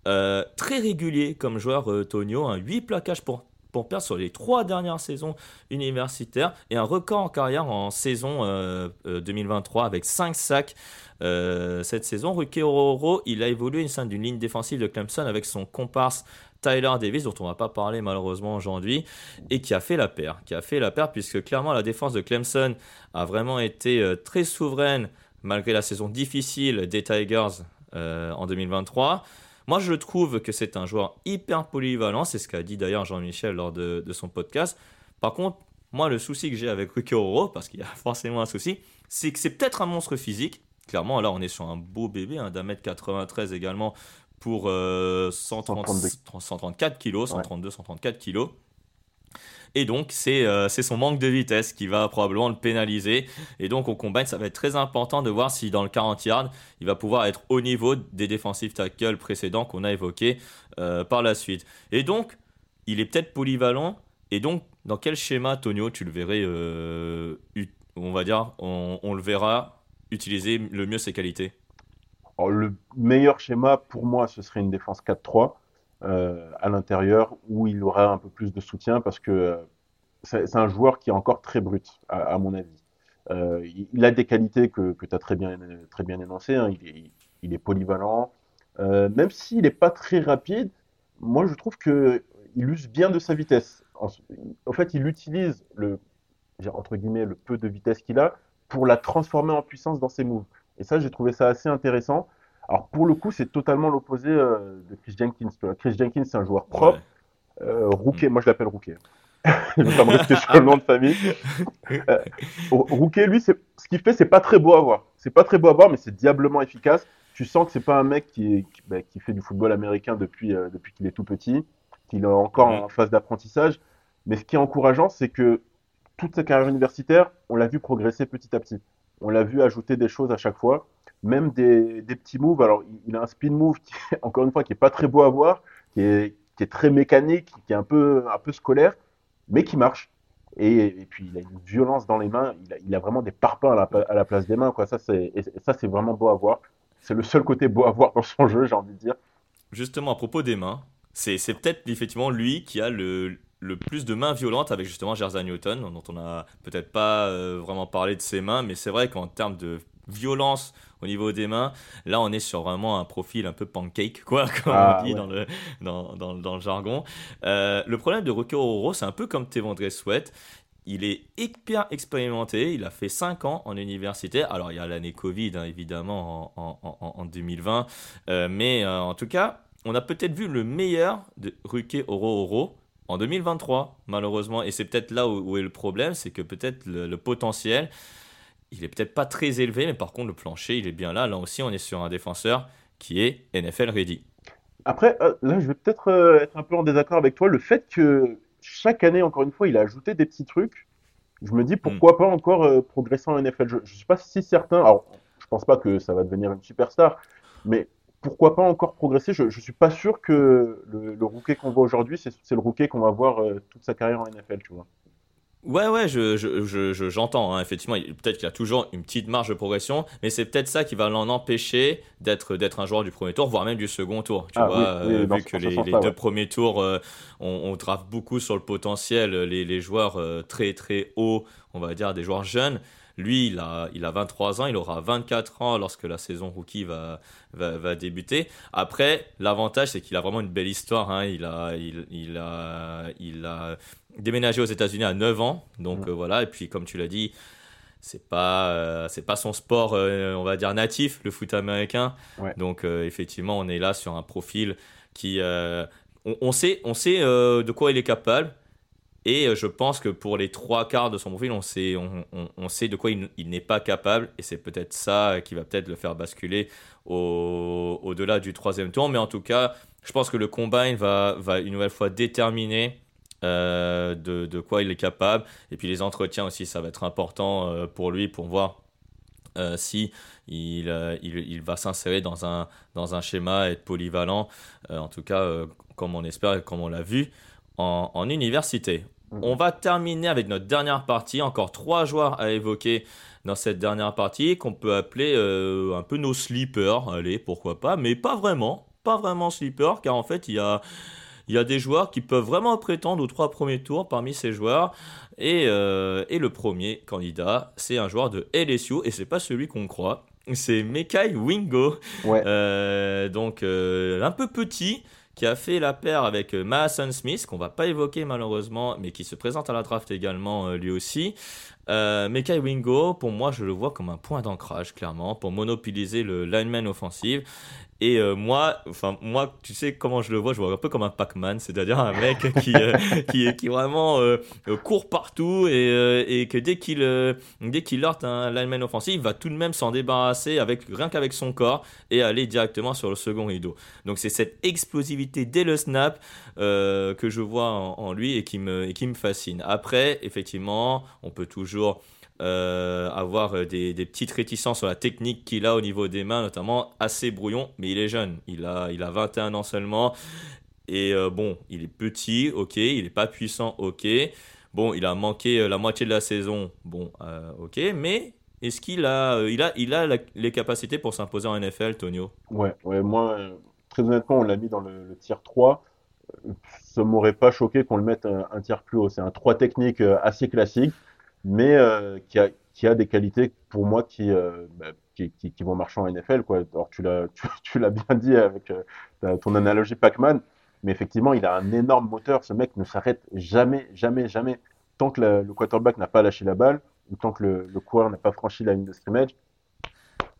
très régulier comme joueur Tonio, un 8 plaquages pour, pour perdre sur les trois dernières saisons universitaires et un record en carrière en saison euh, euh, 2023 avec 5 sacs euh, cette saison. Ruke Oro Oro, il a évolué au sein d'une ligne défensive de Clemson avec son comparse Tyler Davis, dont on va pas parler malheureusement aujourd'hui, et qui a fait la paire. Qui a fait la paire puisque clairement la défense de Clemson a vraiment été euh, très souveraine malgré la saison difficile des Tigers euh, en 2023. Moi, je trouve que c'est un joueur hyper polyvalent. C'est ce qu'a dit d'ailleurs Jean-Michel lors de, de son podcast. Par contre, moi, le souci que j'ai avec Ruki Oro, parce qu'il y a forcément un souci, c'est que c'est peut-être un monstre physique. Clairement, là, on est sur un beau bébé, hein, d'un mètre 93 également pour euh, 130 132. 134 kilos, 132, 134 kilos. Et donc, c'est euh, c'est son manque de vitesse qui va probablement le pénaliser. Et donc, au combine, ça va être très important de voir si dans le 40 yards, il va pouvoir être au niveau des défensifs tackles précédents qu'on a évoqués euh, par la suite. Et donc, il est peut-être polyvalent. Et donc, dans quel schéma, Tonio, tu le verrais, euh, on va dire, on, on le verra utiliser le mieux ses qualités? Alors, le meilleur schéma pour moi, ce serait une défense 4-3 euh, à l'intérieur où il aura un peu plus de soutien parce que euh, c'est un joueur qui est encore très brut, à, mon avis. Euh, il, a des qualités que, tu as très bien, très bien énoncées. hein. Il, est, il est polyvalent. Euh, même s'il n'est pas très rapide, moi je trouve qu'il use bien de sa vitesse. En, en fait, il utilise le, entre guillemets, le peu de vitesse qu'il a pour la transformer en puissance dans ses moves. Et ça, j'ai trouvé ça assez intéressant. Alors pour le coup, c'est totalement l'opposé euh, de Chris Jenkins. Chris Jenkins, c'est un joueur propre. Ouais. Euh, Rouquet, moi je l'appelle Rouquet. je vais pas me risquer sur le nom de famille. Euh, Rouquet, lui, ce qu'il fait, c'est pas très beau à voir. C'est pas très beau à voir, mais c'est diablement efficace. Tu sens que c'est pas un mec qui, est- qui, bah, qui fait du football américain depuis, euh, depuis qu'il est tout petit, qu'il est encore Ouais. en phase d'apprentissage. Mais ce qui est encourageant, c'est que toute sa carrière universitaire, on l'a vu progresser petit à petit. On l'a vu ajouter des choses à chaque fois, même des, petits moves. Alors, il- a un spin move qui, encore une fois, qui est pas très beau à voir, qui est, très mécanique, qui est un peu, un peu scolaire, mais qui marche. Et, puis, il a une violence dans les mains. Il a, vraiment des parpaings à la, place des mains. Ça, c'est, vraiment beau à voir. C'est le seul côté beau à voir dans son jeu, j'ai envie de dire. Justement, à propos des mains, c'est peut-être effectivement lui qui a le, plus de mains violentes avec justement Jersey Newton, dont on a peut-être pas euh, vraiment parlé de ses mains, mais c'est vrai qu'en termes de violence au niveau des mains, là on est sur vraiment un profil un peu pancake, quoi, comme Ah, on dit ouais. dans, le, dans, dans, dans le jargon. Euh, le problème de Rocky Horror, c'est un peu comme Tevandre Sweat. Il est hyper expérimenté, il a fait 5 ans en université. Alors il y a l'année Covid, hein, évidemment, en, en- en- en 2020. Euh, mais euh, en tout cas, on a peut-être vu le meilleur de Ruke Oro Oro en 2023, malheureusement. Et c'est peut-être là où, où est le problème, c'est que peut-être le, le potentiel, il est peut-être pas très élevé, mais par contre le plancher, il est bien là. Là aussi, on est sur un défenseur qui est NFL ready. Après, euh, là, je vais peut-être euh, être un peu en désaccord avec toi. Le fait que chaque année, encore une fois, il a ajouté des petits trucs, je me dis pourquoi pas encore euh, progresser en NFL. Je, je suis pas si certain. Alors, je pense pas que ça va devenir une superstar, mais pourquoi pas encore progresser? Je, je suis pas sûr que le, le rookie qu'on voit aujourd'hui, c'est le rookie qu'on va voir toute sa carrière en NFL, tu vois. Ouais, ouais, je, je, je- je- j'entends. hein. Effectivement, peut-être qu'il a toujours une petite marge de progression, mais c'est peut-être ça qui va l'en empêcher d'être, d'être un joueur du premier tour, voire même du second tour. Tu Ah, vois, oui, euh, oui, vu que les, deux ouais. premiers tours, euh, on, on draft beaucoup sur le potentiel, les, les joueurs euh, très très hauts, on va dire des joueurs jeunes. Lui, il a, il a 23 ans, il aura 24 ans lorsque la saison rookie va, va, va débuter. Après, l'avantage, c'est qu'il a vraiment une belle histoire. hein. Il, a, il, il, a, il a déménagé aux États-Unis à 9 ans. Donc euh, voilà, et puis comme tu l'as dit, c'est pas, euh, c'est pas son sport, euh, on va dire, natif, le foot américain. Ouais. Donc euh, effectivement, on est là sur un profil qui. on, on sait, on sait de quoi il est capable. Et je pense que pour les trois quarts de son profil, on sait, de quoi il, n'est pas capable. Et c'est peut-être ça qui va peut-être le faire basculer au-delà du troisième tour. Mais en tout cas, je pense que le combine va, va une nouvelle fois déterminer de, de, quoi il est capable. Et puis les entretiens aussi, ça va être important pour lui pour voir euh, si il, euh, va s'insérer dans un, dans un schéma, être polyvalent, euh, en tout cas comme on espère et comme on l'a vu en université. Mmh. On va terminer avec notre dernière partie, encore trois joueurs à évoquer dans cette dernière partie qu'on peut appeler un peu nos sleepers, allez, pourquoi pas, mais pas vraiment, pas vraiment sleepers, car en fait il y a il y a des joueurs qui peuvent vraiment prétendre aux trois premiers tours parmi ces joueurs. Et, euh, et le premier candidat, c'est un joueur de LSU, et c'est pas celui qu'on croit. C'est Mekai Wingo. Euh, donc, euh, un peu petit, qui a fait la paire avec Mason Smith, qu'on va pas évoquer malheureusement, mais qui se présente à la draft également lui aussi. Euh, Mekai Wingo, pour moi, je le vois comme un point d'ancrage, clairement, pour monopoliser le lineman offensif. Et euh, moi, enfin moi, tu sais comment je le vois, je vois un peu comme un Pac-Man, c'est-à-dire un mec qui, euh, qui, qui vraiment euh, court partout et, et que dès qu'il dès qu'il heurte un lineman offensif, il va tout de même s'en débarrasser avec rien qu'avec son corps et aller directement sur le second rideau. Donc c'est cette explosivité dès le snap que je vois en, en, lui et qui me et qui me fascine. Après, effectivement, on peut toujours euh, avoir euh, des, petites réticences sur la technique qu'il a au niveau des mains, notamment assez brouillon, mais il est jeune, il a, il a 21 ans seulement, et euh, bon, il est petit, ok, il n'est pas puissant, ok, bon, il a manqué la moitié de la saison, bon, ok, mais est-ce qu'il a, il a, il a les capacités pour s'imposer en NFL, Tonio? Ouais, ouais, moi, très honnêtement, on l'a mis dans le, le tier 3 ça m'aurait pas choqué qu'on le mette un, un tiers plus haut. C'est un 3 technique assez classique mais euh, qui, a, qui a des qualités pour moi qui, euh, bah, qui, qui, qui, vont marcher en NFL. Quoi. Alors, tu l'as, tu, tu l'as bien dit avec euh, ton analogie Pac-Man, mais effectivement, il a un énorme moteur. Ce mec ne s'arrête jamais, jamais, jamais. Tant que le quarterback n'a pas lâché la balle, ou tant que le, le coureur n'a pas franchi la ligne de scrimmage,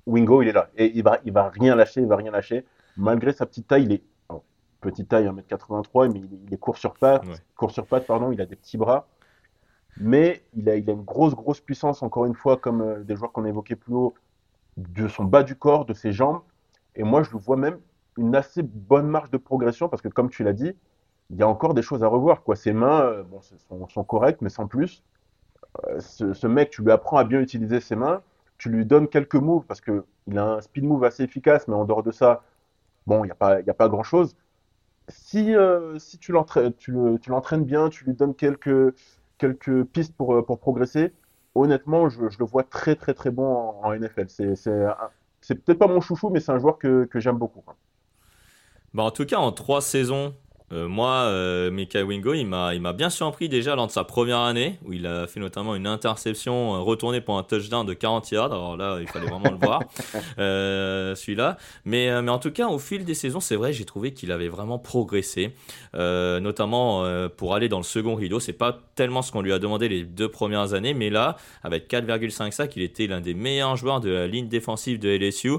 Wingo, il est là. Et il va, il va rien lâcher, il va rien lâcher. Malgré sa petite taille, il est, petite taille, 1m83, mais il, est court sur patte, court sur patte, pardon, il a des petits bras mais il a, une grosse, grosse puissance, encore une fois, comme euh, des joueurs qu'on a évoqués plus haut, de son bas du corps, de ses jambes. Et moi, je le vois même une assez bonne marge de progression, parce que comme tu l'as dit, il y a encore des choses à revoir. Quoi. Ses mains euh, bon, sont, correctes, mais sans plus. Euh, ce, mec, tu lui apprends à bien utiliser ses mains, tu lui donnes quelques moves, parce qu'il a un speed move assez efficace, mais en dehors de ça, bon, il n'y a pas, y a pas grand-chose. Si, si tu l'entraînes bien, tu lui donnes quelques, quelques pistes pour, euh, pour progresser. Honnêtement, je, je, le vois très très très bon en, en NFL. C'est peut-être pas mon chouchou, mais c'est un joueur que, que j'aime beaucoup. Bah en tout cas, en trois saisons, euh, moi, euh, Mika Wingo, il m'a, bien surpris déjà lors de sa première année, où il a fait notamment une interception euh, retournée pour un touchdown de 40 yards. Alors là, il fallait vraiment le voir, euh, celui-là. Mais, mais en tout cas, au fil des saisons, c'est vrai, j'ai trouvé qu'il avait vraiment progressé, notamment pour aller dans le second rideau. C'est pas tellement ce qu'on lui a demandé les deux premières années, mais là, avec 4,5 sacs, il était l'un des meilleurs joueurs de la ligne défensive de LSU.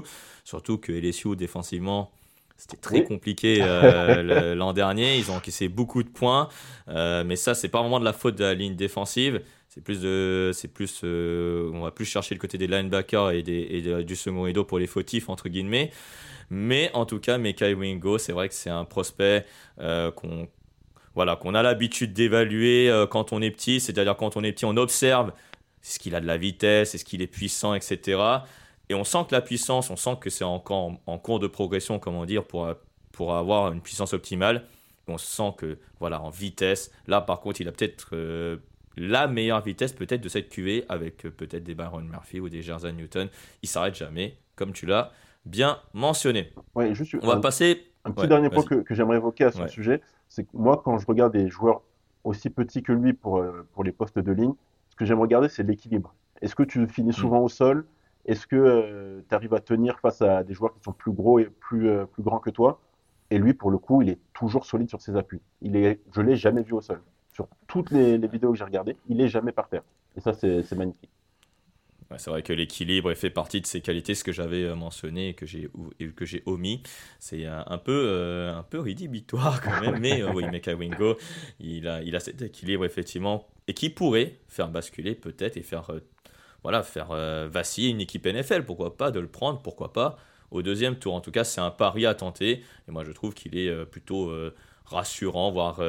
Surtout que LSU défensivement c'était très compliqué euh, l'an dernier. Ils ont encaissé beaucoup de points, euh, mais ça, c'est pas vraiment de la faute de la ligne défensive. C'est plus de, c'est plus, euh, on va plus chercher le côté des linebackers et, des, et du second rideau pour les fautifs entre guillemets. Mais en tout cas, Mekai Wingo, c'est vrai que c'est un prospect qu'on voilà, qu'on a l'habitude d'évaluer quand on est petit, c'est-à-dire quand on est petit, on observe est-ce qu'il a de la vitesse, est-ce qu'il est puissant, etc. Et on sent que la puissance, on sent que c'est encore en, cours de progression, comment dire, pour, pour avoir une puissance optimale. On sent que, voilà, en vitesse, là par contre, il a peut-être euh, la meilleure vitesse peut-être de cette QV avec euh, peut-être des Byron Murphy ou des Jersey Newton. Il s'arrête jamais, comme tu l'as bien mentionné. Ouais, juste on va passer. Un petit dernier point que, que j'aimerais évoquer à ce sujet, c'est que moi, quand je regarde des joueurs aussi petits que lui pour, euh, pour les postes de ligne, ce que j'aime regarder, c'est l'équilibre. Est-ce que tu finis mm. souvent au sol? Est-ce que euh, tu arrives à tenir face à des joueurs qui sont plus gros et plus, euh, plus grands que toi? Et lui, pour le coup, il est toujours solide sur ses appuis. Il est, je l'ai jamais vu au sol. Sur toutes les, vidéos que j'ai regardées, il est jamais par terre. Et ça, c'est magnifique. c'est vrai que l'équilibre fait partie de ses qualités, ce que j'avais euh, mentionné et que j'ai que j'ai omis. C'est un, peu euh, un peu rédhibitoire quand même, mais oui, Meka Wingo, il a il a cet équilibre effectivement et qui pourrait faire basculer peut-être et faire voilà faire vaciller une équipe NFL. Pourquoi pas de le prendre, pourquoi pas au deuxième tour. En tout cas, c'est un pari à tenter et moi je trouve qu'il est plutôt rassurant, voire,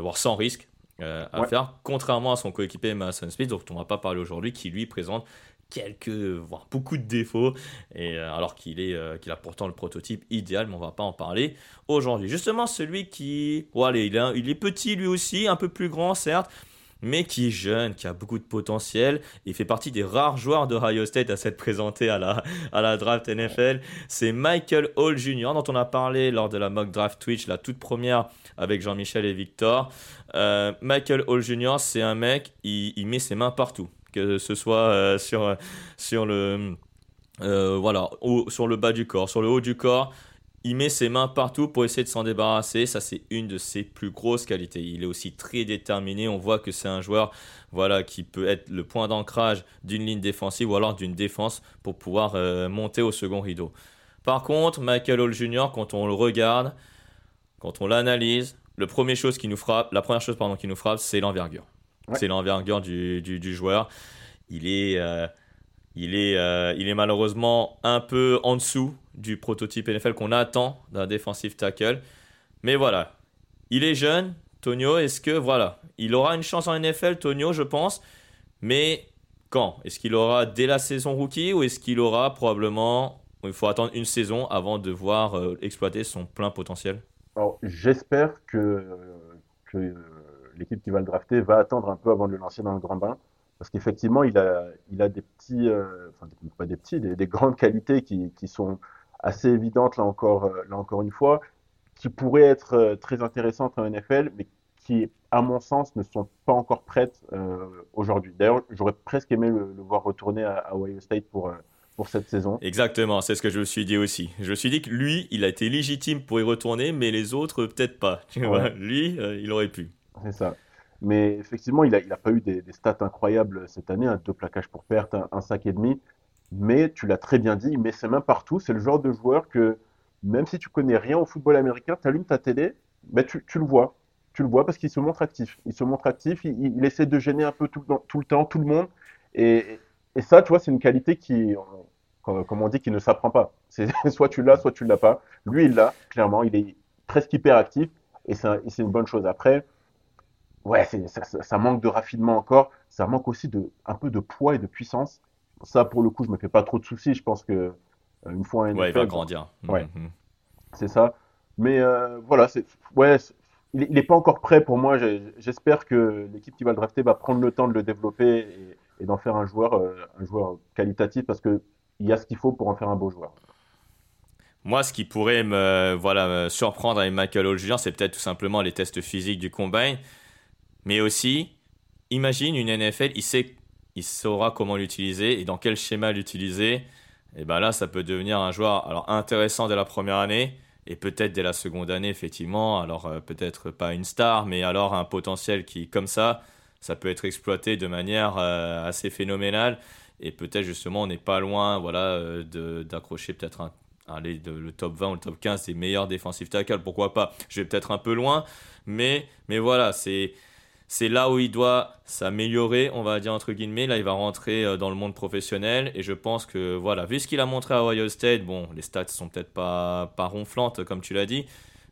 voire sans risque à faire, contrairement à son coéquipier Mason Smith, dont on ne va pas parler aujourd'hui, qui lui présente quelques, voire beaucoup de défauts, et, euh, alors qu'il est, euh, qu'il a pourtant le prototype idéal, mais on va pas en parler aujourd'hui. Justement, celui qui, voilà, il, est, il est petit lui aussi, un peu plus grand certes, mais qui est jeune, qui a beaucoup de potentiel. Il fait partie des rares joueurs de Ohio State à s'être présenté à la, à la draft NFL. C'est Michael Hall Jr., dont on a parlé lors de la mock draft Twitch, la toute première avec Jean-Michel et Victor. Euh, Michael Hall Jr., c'est un mec, il, met ses mains partout que ce soit euh, sur, sur, le, euh, voilà, sur le bas du corps, sur le haut du corps. Il met ses mains partout pour essayer de s'en débarrasser. Ça, c'est une de ses plus grosses qualités. Il est aussi très déterminé. On voit que c'est un joueur voilà, qui peut être le point d'ancrage d'une ligne défensive ou alors d'une défense pour pouvoir euh, monter au second rideau. Par contre, Michael Hall Jr., quand on le regarde, quand on l'analyse, le premier chose qui nous frappe, la première chose pardon, qui nous frappe, c'est l'envergure. C'est l'envergure du, du, joueur. Il est, euh, il, est, euh, il est malheureusement un peu en dessous du prototype NFL qu'on attend d'un defensive tackle. Mais voilà, il est jeune. Tonio, est-ce que voilà, il aura une chance en NFL, Tonio, je pense. Mais quand? Est-ce qu'il aura dès la saison rookie ou est-ce qu'il aura probablement il faut attendre une saison avant de voir euh, exploiter son plein potentiel? Alors, j'espère que, que l'équipe qui va le drafter va attendre un peu avant de le lancer dans le grand bain. Parce qu'effectivement, il a, il a des petits, euh, enfin, pas des petits, des, grandes qualités qui, qui, sont assez évidentes, là encore, euh, là encore une fois, qui pourraient être euh, très intéressantes en NFL, mais qui, à mon sens, ne sont pas encore prêtes aujourd'hui. D'ailleurs, j'aurais presque aimé le, voir retourner à, à, Ohio State pour, pour cette saison. Exactement, c'est ce que je me suis dit aussi. Je me suis dit que lui, il a été légitime pour y retourner, mais les autres, peut-être pas. Tu vois, lui, il aurait pu. C'est ça. Mais effectivement, il n'a il a pas eu des, stats incroyables cette année, un deux plaquages pour perte, un, sac et demi. Mais tu l'as très bien dit, il met ses mains partout. C'est le genre de joueur que, même si tu connais rien au football américain, tu allumes ta télé, ben tu, le vois. Tu le vois parce qu'il se montre actif. Il se montre actif, il, essaie de gêner un peu tout, le temps, tout le monde. Et, ça, tu vois, c'est une qualité qui, comme on dit, qui ne s'apprend pas. C'est soit tu l'as, soit tu l'as pas. Lui, il l'a, clairement. Il est presque hyper actif et c'est une bonne chose. Après, ouais, ça, ça, manque de raffinement encore. Ça manque aussi de, un peu de poids et de puissance. Ça, pour le coup, je me fais pas trop de soucis. Je pense que euh, une fois un ouais, il va grandir. Ouais, mhm. c'est ça. Mais euh, voilà, c'est ouais, il n'est pas encore prêt pour moi. J'espère que l'équipe qui va le drafter va prendre le temps de le développer et, d'en faire un joueur, euh, un joueur qualitatif parce que il y a ce qu'il faut pour en faire un beau joueur. Moi, ce qui pourrait me, voilà, surprendre avec Michael Hall Jr., c'est peut-être tout simplement les tests physiques du combine. Mais aussi, imagine une NFL, il sait, il saura comment l'utiliser et dans quel schéma l'utiliser. Et ben là, ça peut devenir un joueur alors intéressant dès la première année et peut-être dès la seconde année, effectivement. Alors euh, peut-être pas une star, mais alors un potentiel qui, comme ça, ça peut être exploité de manière euh, assez phénoménale. Et peut-être justement, on n'est pas loin, voilà, euh, d'accrocher peut-être un, le top 20 ou le top 15 des meilleurs défensifs tackles. Pourquoi pas? Je vais peut-être un peu loin, mais, mais voilà, c'est c'est là où il doit s'améliorer, on va dire entre guillemets. Là, il va rentrer euh, dans le monde professionnel et je pense que voilà, vu ce qu'il a montré à Ohio State, bon, les stats sont peut-être pas, pas ronflantes comme tu l'as dit,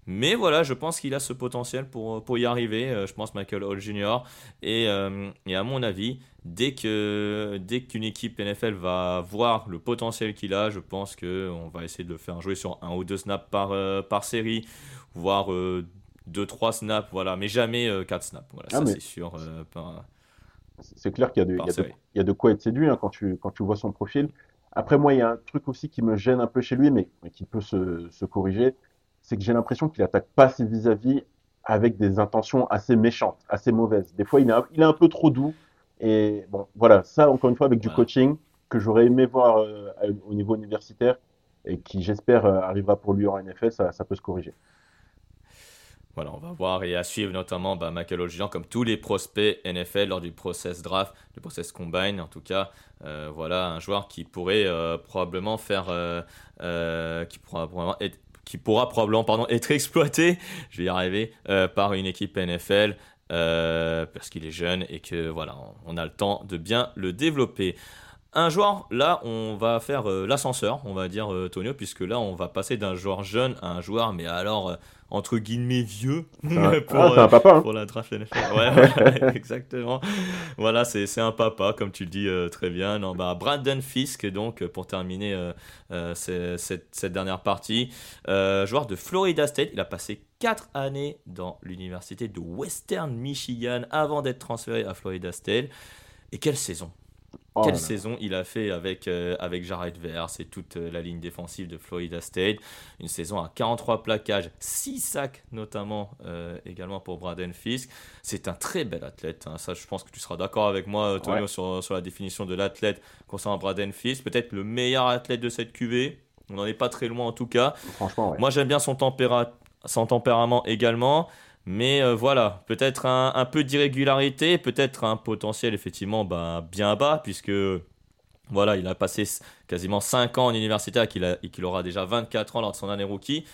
mais voilà, je pense qu'il a ce potentiel pour, pour y arriver. Euh, je pense Michael Hall Jr. Et, euh, à mon avis, dès qu'une équipe NFL va voir le potentiel qu'il a, je pense qu'on va essayer de le faire jouer sur un ou deux snaps par, série, voire 2-3 snaps, voilà, mais jamais 4 euh, snaps. Voilà, ah, ça c'est sûr. Euh, c'est clair qu'il y, y, a de quoi être séduit hein, quand, tu, quand tu vois son profil. Après, moi, il y a un truc aussi qui me gêne un peu chez lui, mais, qui peut se, se corriger. C'est que j'ai l'impression qu'il attaque pas ses vis-à-vis avec des intentions assez méchantes, assez mauvaises. Des fois, il est un, il est un peu trop doux. Et bon, voilà, ça, encore une fois, avec du coaching que j'aurais aimé voir euh, au niveau universitaire et qui, j'espère, arrivera pour lui en NFL, ça, ça peut se corriger. Voilà, on va voir et à suivre notamment bah, Michael comme tous les prospects NFL lors du process draft, du process combine en tout cas. Euh, voilà, un joueur qui pourrait euh, probablement faire, euh, qui pourra probablement être, pardon, être exploité, je vais y arriver, par une équipe NFL. parce qu'il est jeune et que voilà, on a le temps de bien le développer. Un joueur, là, on va faire l'ascenseur, on va dire, Tonio, puisque là, on va passer d'un joueur jeune à un joueur, mais alors, entre guillemets vieux pour, ah, un papa, hein. pour la draft NFL. Ouais, exactement. Voilà, c'est un papa, comme tu le dis euh, très bien. Non, bah, Brandon Fisk, donc, pour terminer euh, euh, cette, cette, dernière partie, joueur de Florida State. Il a passé 4 années dans l'université de Western Michigan avant d'être transféré à Florida State. Et quelle saison Oh Quelle saison il a fait avec, euh, avec Jared Verse et toute euh, la ligne défensive de Florida State. Une saison à 43 plaquages, 6 sacs notamment euh, également pour Braden Fisk. C'est un très bel athlète. Hein. Ça, je pense que tu seras d'accord avec moi, Tonio, sur, sur, la définition de l'athlète concernant Braden Fisk. Peut-être le meilleur athlète de cette QV. On n'en est pas très loin en tout cas. Franchement, Moi, j'aime bien son, son tempérament également. Mais euh, voilà, peut-être un, peu d'irrégularité, peut-être un potentiel effectivement bah, bien bas, puisque voilà, il a passé quasiment 5 ans en université et qu'il aura déjà 24 ans lors de son année rookie.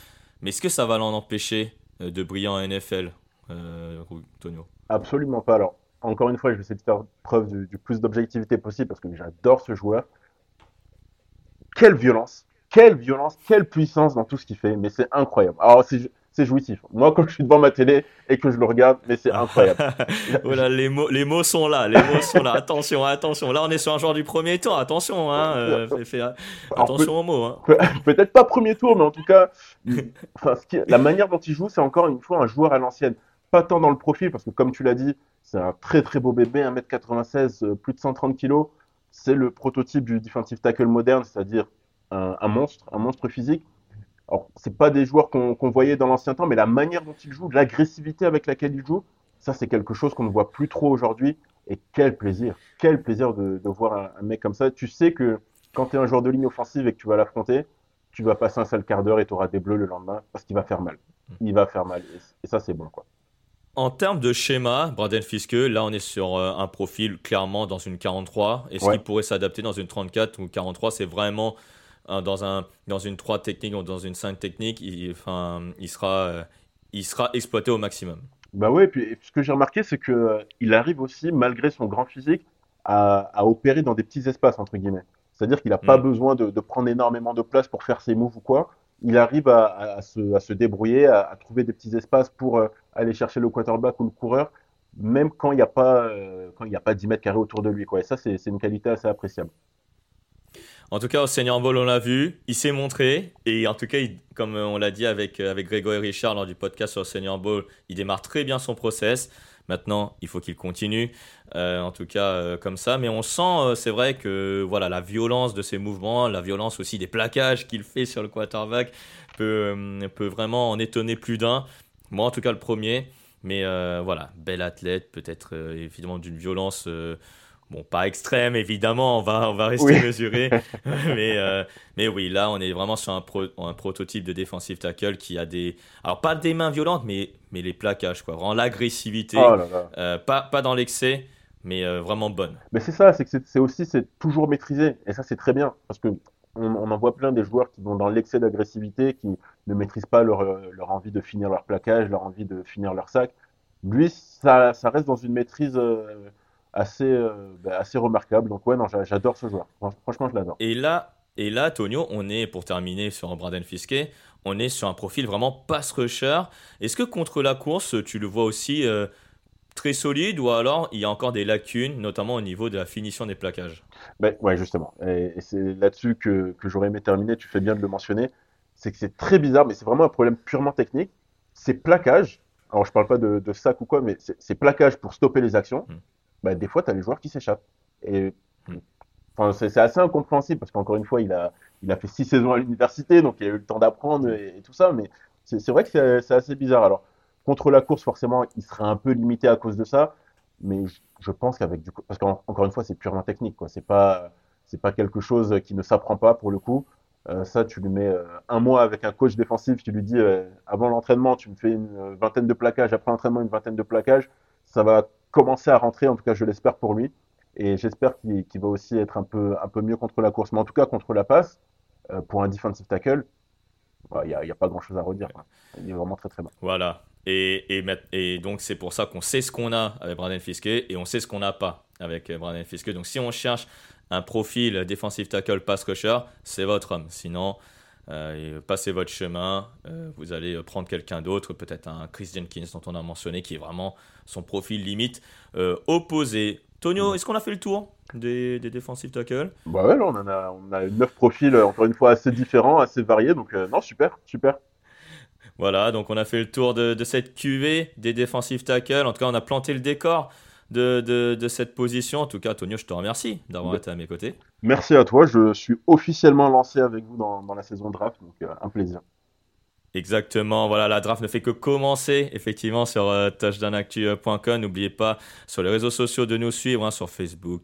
Mais est-ce que ça va l'en empêcher euh, de briller en NFL, euh, Tonio? Absolument pas. Alors, encore une fois, je vais essayer de faire preuve du, du plus d'objectivité possible parce que j'adore ce joueur. Quelle violence, quelle violence, quelle puissance dans tout ce qu'il fait, mais c'est incroyable. Alors, si c'est jouissif. Moi, quand je suis devant ma télé et que je le regarde, mais c'est incroyable. voilà, les mots, les mots sont là, les mots sont là. Attention, attention. Là, on est sur un joueur du premier tour. Attention, hein. Euh, attention aux mots. Hein. Peut-être pas premier tour, mais en tout cas, la manière dont il joue, c'est encore une fois un joueur à l'ancienne. Pas tant dans le profil, parce que comme tu l'as dit, c'est un très très beau bébé, 1m96, euh, plus de 130 kg. C'est le prototype du defensive tackle moderne, c'est-à-dire un monstre, un monstre physique alors, c'est pas des joueurs qu'on voyait dans l'ancien temps, mais la manière dont ils jouent, l'agressivité avec laquelle ils jouent, ça, c'est quelque chose qu'on ne voit plus trop aujourd'hui. Et quel plaisir, quel plaisir de, voir un, mec comme ça. Tu sais que quand tu es un joueur de ligne offensive et que tu vas l'affronter, tu vas passer un sale quart d'heure et tu auras des bleus le lendemain parce qu'il va faire mal. Il va faire mal. Et, ça, c'est bon, quoi. En termes de schéma, Braden Fiske, là on est sur euh, un profil clairement dans une 43. Est-ce qu'il pourrait s'adapter dans une 34 ou 43 C'est vraiment dans, un, dans une 3 technique ou dans une 5 technique, il, enfin, il, sera, euh, il sera exploité au maximum. Bah ouais, et puis ce que j'ai remarqué, c'est qu'il euh, il arrive aussi, malgré son grand physique, à, à, opérer dans des petits espaces, entre guillemets. C'est-à-dire qu'il n'a pas mm. besoin de, de, prendre énormément de place pour faire ses moves ou quoi. Il arrive à, à, se, à se, débrouiller, à, trouver des petits espaces pour euh, aller chercher le quarterback ou le coureur, même quand il n'y a, pas, quand il a pas 10 mètres carrés autour de lui. Quoi. Et ça, c'est une qualité assez appréciable. En tout cas, au Senior Bowl, on l'a vu, il s'est montré. Et en tout cas, comme on l'a dit avec, euh, avec Grégory Richard lors du podcast sur Senior Bowl, il démarre très bien son process. Maintenant, il faut qu'il continue, euh, en tout cas euh, comme ça. Mais on sent, c'est vrai que voilà, la violence de ses mouvements, la violence aussi des plaquages qu'il fait sur le quarterback peut, peut vraiment en étonner plus d'un. Moi, en tout cas, le premier. Mais voilà, bel athlète, peut-être évidemment d'une violence Bon, pas extrême, évidemment, on va, on va rester mesuré. mais, euh, mais oui, là, on est vraiment sur un, un prototype de defensive tackle qui a des. Alors, pas des mains violentes, mais, mais les plaquages, quoi. Vraiment l'agressivité. Oh euh, pas, pas dans l'excès, mais euh, vraiment bonne. Mais c'est ça, c'est que c'est aussi c'est toujours maîtrisé. Et ça, c'est très bien. Parce que on, en voit plein des joueurs qui vont dans l'excès d'agressivité, qui ne maîtrisent pas leur, leur envie de finir leur plaquage, leur envie de finir leur sac. Lui, ça, ça reste dans une maîtrise assez, euh, bah, assez remarquable. Donc ouais, non, j'adore ce joueur. Franchement, je l'adore. Et là, et là, Tonio, on est, pour terminer sur Braden Fiske, on est sur un profil vraiment pass rusher. Est-ce que contre la course, tu le vois aussi euh, très solide ou alors il y a encore des lacunes, notamment au niveau de la finition des plaquages? Ben, Ouais, justement. Et, c'est là-dessus que, que j'aurais aimé terminer. Tu fais bien de le mentionner. C'est que c'est très bizarre, mais c'est vraiment un problème purement technique. Ces plaquages, alors je parle pas de, sac ou quoi, mais ces plaquages pour stopper les actions, hmm. Bah, des fois, tu as les joueurs qui s'échappent. Et enfin, c'est assez incompréhensible parce qu'encore une fois, il a, il a fait six saisons à l'université, donc il a eu le temps d'apprendre et, tout ça. Mais c'est vrai que c'est assez bizarre. Alors, contre la course, forcément, il serait un peu limité à cause de ça. Mais je, pense qu'avec du parce qu'encore une fois, c'est purement technique. Ce n'est pas, pas quelque chose qui ne s'apprend pas pour le coup. Euh, ça, tu lui mets euh, un mois avec un coach défensif, tu lui dis euh, avant l'entraînement, tu me fais une vingtaine de plaquages, après l'entraînement, une vingtaine de plaquages. Ça va commencer à rentrer, en tout cas, je l'espère pour lui. Et j'espère qu'il va aussi être un peu, un peu mieux contre la course. Mais en tout cas, contre la passe, euh, pour un defensive tackle, il n'y a, pas grand-chose à redire. Il est vraiment très très bon. Voilà. Et, et, donc, c'est pour ça qu'on sait ce qu'on a avec Brandon Fiske et on sait ce qu'on n'a pas avec euh, Brandon Fiske. Donc, si on cherche un profil defensive tackle pass rusher, c'est votre homme. Sinon, euh, passez votre chemin. euh, vous allez prendre quelqu'un d'autre, peut-être un Chris Jenkins dont on a mentionné, qui est vraiment son profil limite euh, opposé. Tonio, est-ce qu'on a fait le tour des, des defensive tackles Bah ouais, là, on en a, on a neuf profils, euh, encore une fois, assez différents, assez variés. Donc, euh, non, super, super. Voilà, donc on a fait le tour de, de cette QV des defensive tackles. En tout cas, on a planté le décor de, de, de cette position. En tout cas, Tonio, je te remercie d'avoir Ouais. été à mes côtés. Merci à toi. Je suis officiellement lancé avec vous dans, dans la saison draft. Donc, euh, un plaisir. Exactement, voilà, la draft ne fait que commencer, effectivement, sur euh, touchdownactu.com. N'oubliez pas sur les réseaux sociaux de nous suivre, hein, sur Facebook,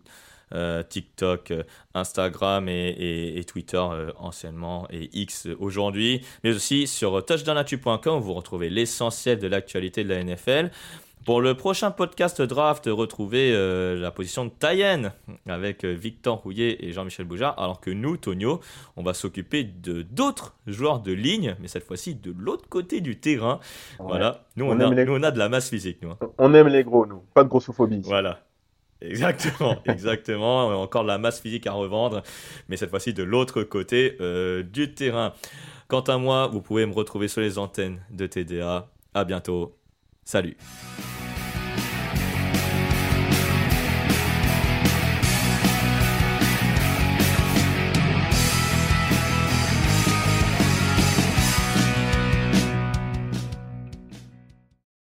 euh, TikTok, euh, Instagram et, et- et Twitter euh, anciennement et X aujourd'hui, mais aussi sur touchdownactu.com où vous retrouvez l'essentiel de l'actualité de la NFL. Pour le prochain podcast draft, retrouvez euh, la position de Tayen avec euh, Victor Rouillet et Jean-Michel Boujard, alors que nous, Tonio, on va s'occuper de d'autres joueurs de ligne, mais cette fois-ci de l'autre côté du terrain. Voilà, nous on, On a, les- nous on a de la masse physique, nous. hein. On aime les gros, nous. Pas de grossophobie. Voilà. Exactement, exactement. On a Encore de la masse physique à revendre, mais cette fois-ci de l'autre côté euh, du terrain. Quant à moi, vous pouvez me retrouver sur les antennes de TDA. À bientôt. Salut.